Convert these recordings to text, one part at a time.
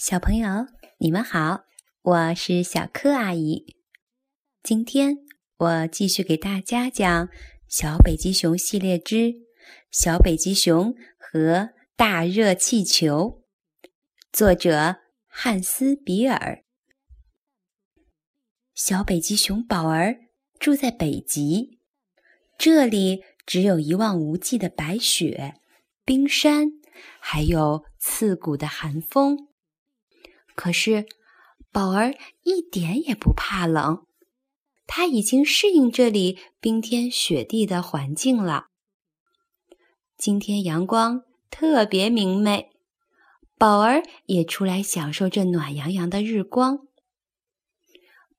小朋友，你们好，我是小柯阿姨。今天我继续给大家讲《小北极熊系列之小北极熊和大热气球》，作者汉斯·比尔。小北极熊宝儿住在北极，这里只有一望无际的白雪、冰山，还有刺骨的寒风。可是，宝儿一点也不怕冷，他已经适应这里冰天雪地的环境了。今天阳光特别明媚，宝儿也出来享受这暖洋洋的日光。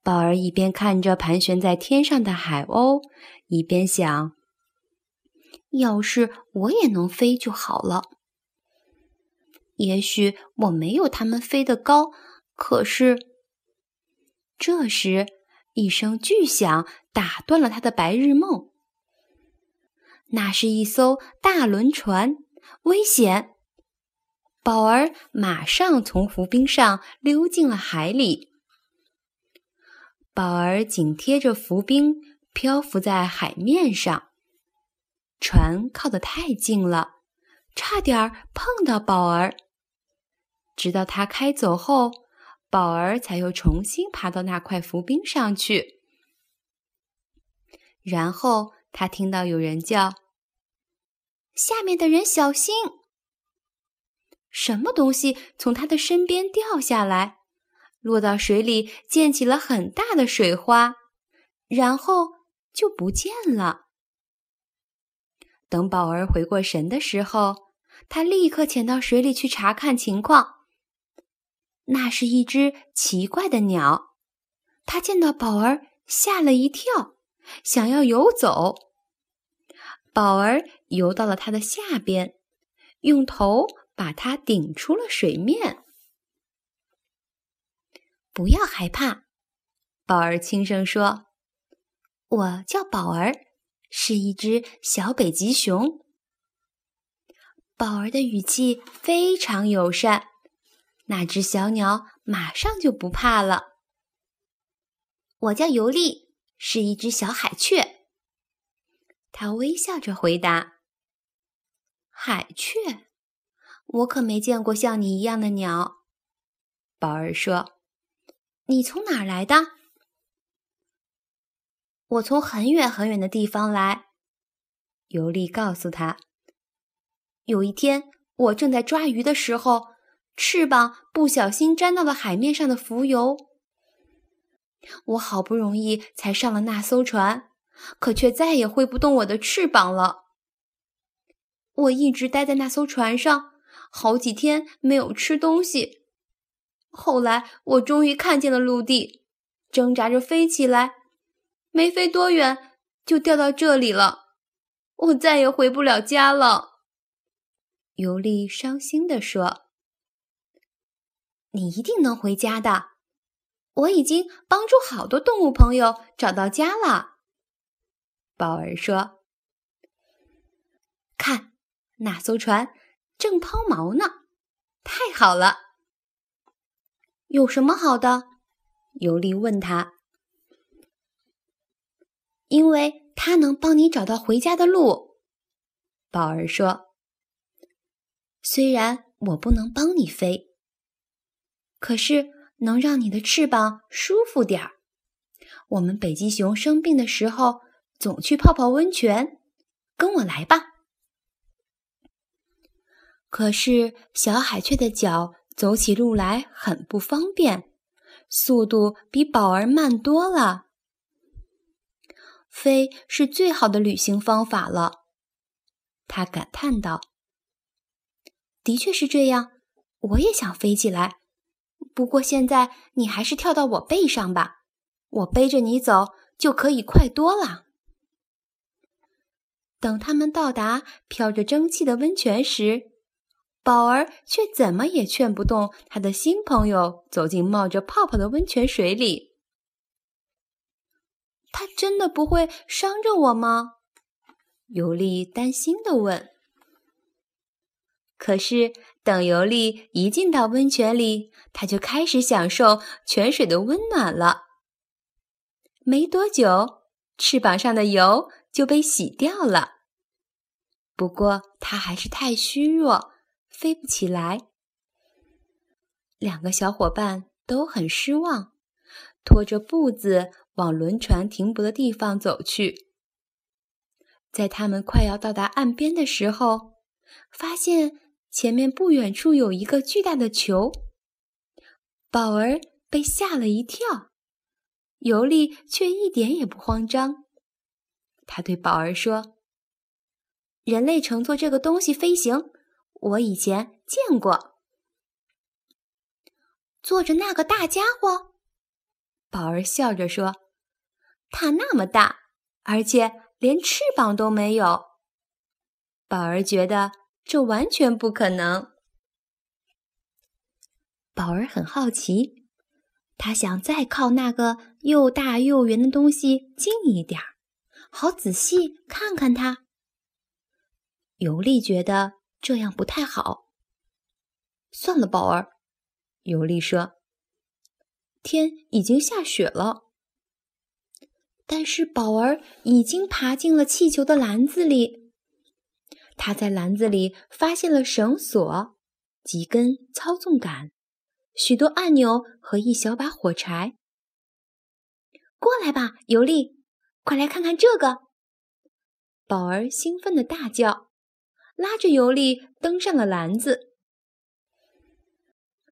宝儿一边看着盘旋在天上的海鸥，一边想：要是我也能飞就好了。也许我没有它们飞得高，可是这时一声巨响打断了他的白日梦。那是一艘大轮船，危险！宝儿马上从浮冰上溜进了海里。宝儿紧贴着浮冰漂浮在海面上，船靠得太近了，差点碰到宝儿。直到他开走后，宝儿才又重新爬到那块浮冰上去。然后他听到有人叫：“下面的人小心！”什么东西从他的身边掉下来，落到水里，溅起了很大的水花，然后就不见了。等宝儿回过神的时候，他立刻潜到水里去查看情况。那是一只奇怪的鸟，它见到宝儿吓了一跳，想要游走。宝儿游到了它的下边，用头把它顶出了水面。不要害怕，宝儿轻声说：“我叫宝儿，是一只小北极熊。”宝儿的语气非常友善。那只小鸟马上就不怕了。我叫尤利，是一只小海雀。它微笑着回答：“海雀，我可没见过像你一样的鸟。”宝儿说：“你从哪儿来的？”我从很远很远的地方来。尤利告诉他：“有一天，我正在抓鱼的时候。”翅膀不小心沾到了海面上的浮油，我好不容易才上了那艘船，可却再也挥不动我的翅膀了。我一直待在那艘船上，好几天没有吃东西。后来我终于看见了陆地，挣扎着飞起来，没飞多远就掉到这里了。我再也回不了家了。尤利伤心地说。你一定能回家的，我已经帮助好多动物朋友找到家了。宝儿说：“看，那艘船正抛锚呢，太好了。”有什么好的？尤利问他。因为它能帮你找到回家的路。宝儿说：“虽然我不能帮你飞。”可是能让你的翅膀舒服点儿。我们北极熊生病的时候总去泡泡温泉，跟我来吧。可是小海雀的脚走起路来很不方便，速度比宝儿慢多了。飞是最好的旅行方法了，他感叹道。的确是这样，我也想飞起来。不过现在你还是跳到我背上吧，我背着你走就可以快多了。等他们到达飘着蒸汽的温泉时，宝儿却怎么也劝不动他的新朋友走进冒着泡泡的温泉水里。他真的不会伤着我吗？尤利担心的问。可是等尤利一进到温泉里，他就开始享受泉水的温暖了。没多久，翅膀上的油就被洗掉了。不过，他还是太虚弱，飞不起来。两个小伙伴都很失望，拖着步子往轮船停泊的地方走去。在他们快要到达岸边的时候，发现前面不远处有一个巨大的球。宝儿被吓了一跳，尤利却一点也不慌张。他对宝儿说：“人类乘坐这个东西飞行，我以前见过。坐着那个大家伙。”宝儿笑着说：“它那么大，而且……”连翅膀都没有，宝儿觉得这完全不可能。宝儿很好奇，他想再靠那个又大又圆的东西近一点儿，好仔细看看它。尤利觉得这样不太好。算了，宝儿，尤利说：“天已经下雪了。”但是宝儿已经爬进了气球的篮子里。他在篮子里发现了绳索、几根操纵杆、许多按钮和一小把火柴。过来吧，尤利，快来看看这个！宝儿兴奋地大叫，拉着尤利登上了篮子。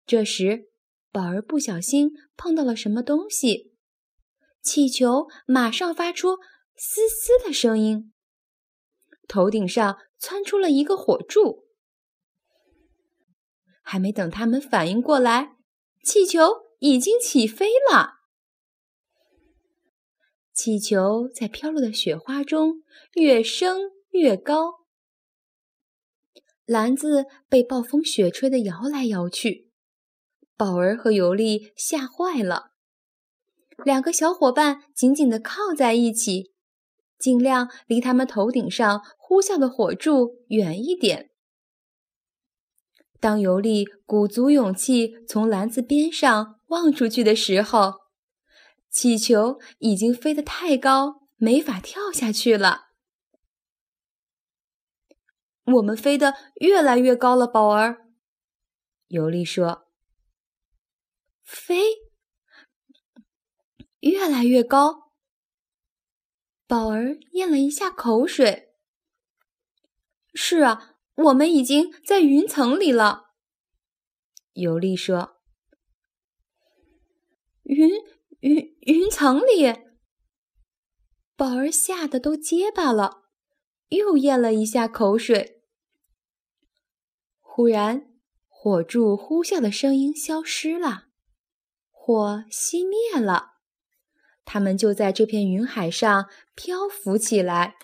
这时，宝儿不小心碰到了什么东西。气球马上发出嘶嘶的声音，头顶上窜出了一个火柱。还没等他们反应过来，气球已经起飞了。气球在飘落的雪花中越升越高，篮子被暴风雪吹得摇来摇去。宝儿和尤利吓坏了。两个小伙伴紧紧地靠在一起，尽量离他们头顶上呼啸的火柱远一点。当尤利鼓足勇气从篮子边上望出去的时候，气球已经飞得太高，没法跳下去了。我们飞得越来越高了，宝儿。尤利说：“飞。”越来越高，宝儿咽了一下口水。是啊，我们已经在云层里了。尤利说：“云云云层里。”宝儿吓得都结巴了，又咽了一下口水。忽然，火柱呼啸的声音消失了，火熄灭了。他们就在这片云海上漂浮起来。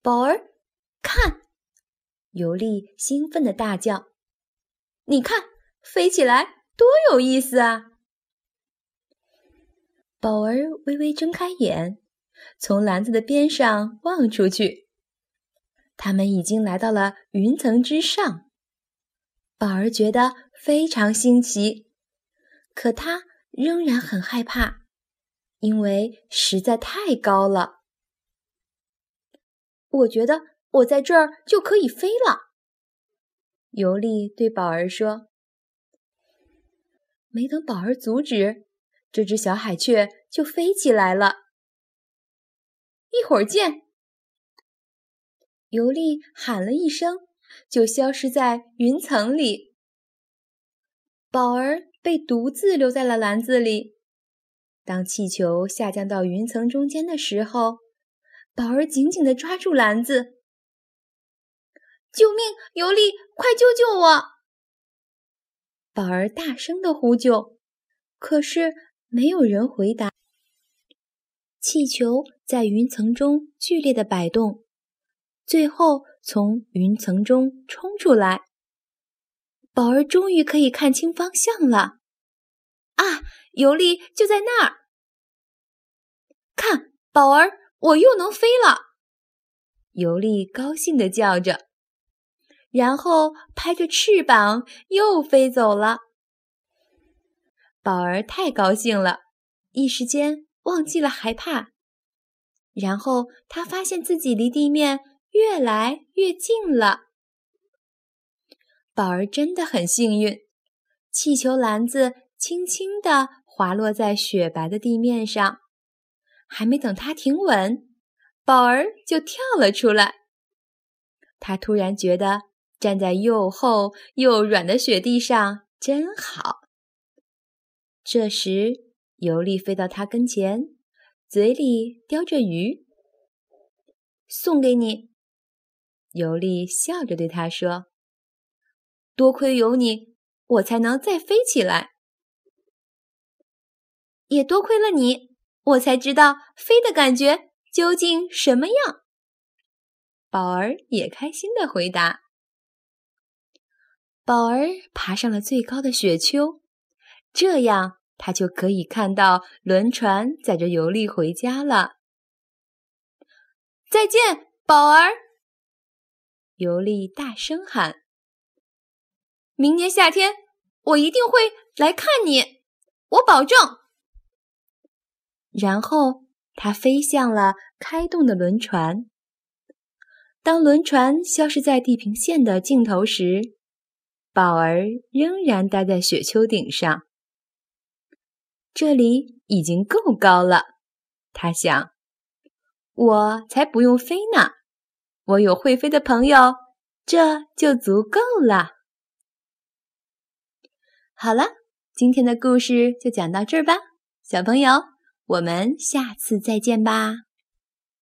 宝儿，看！尤利兴奋的大叫：“你看，飞起来多有意思啊！”宝儿微微睁开眼，从篮子的边上望出去，他们已经来到了云层之上。宝儿觉得非常新奇，可他。仍然很害怕，因为实在太高了。我觉得我在这儿就可以飞了。尤利对宝儿说。没等宝儿阻止，这只小海雀就飞起来了。一会儿见！尤利喊了一声，就消失在云层里。宝儿。被独自留在了篮子里。当气球下降到云层中间的时候，宝儿紧紧地抓住篮子。“救命！尤利，快救救我！”宝儿大声的呼救，可是没有人回答。气球在云层中剧烈的摆动，最后从云层中冲出来。宝儿终于可以看清方向了，啊，尤利就在那儿！看，宝儿，我又能飞了！尤利高兴地叫着。然后拍着翅膀又飞走了。宝儿太高兴了，一时间忘记了害怕。然后他发现自己离地面越来越近了。宝儿真的很幸运，气球篮子轻轻地滑落在雪白的地面上，还没等他停稳，宝儿就跳了出来。他突然觉得站在又厚又软的雪地上真好。这时，尤利飞到他跟前。嘴里叼着鱼，送给你。尤利笑着对他说：“多亏有你，我才能再飞起来。也多亏了你，我才知道飞的感觉究竟什么样。”宝儿也开心的回答。宝儿爬上了最高的雪丘，这样。他就可以看到轮船载着尤利回家了。再见，宝儿！尤利大声喊：“明年夏天我一定会来看你，我保证。”然后他飞向了开动的轮船。当轮船消失在地平线的尽头时，宝儿仍然待在雪丘顶上。这里已经够高了，他想，我才不用飞呢，我有会飞的朋友，这就足够了。好了，今天的故事就讲到这儿吧，小朋友，我们下次再见吧。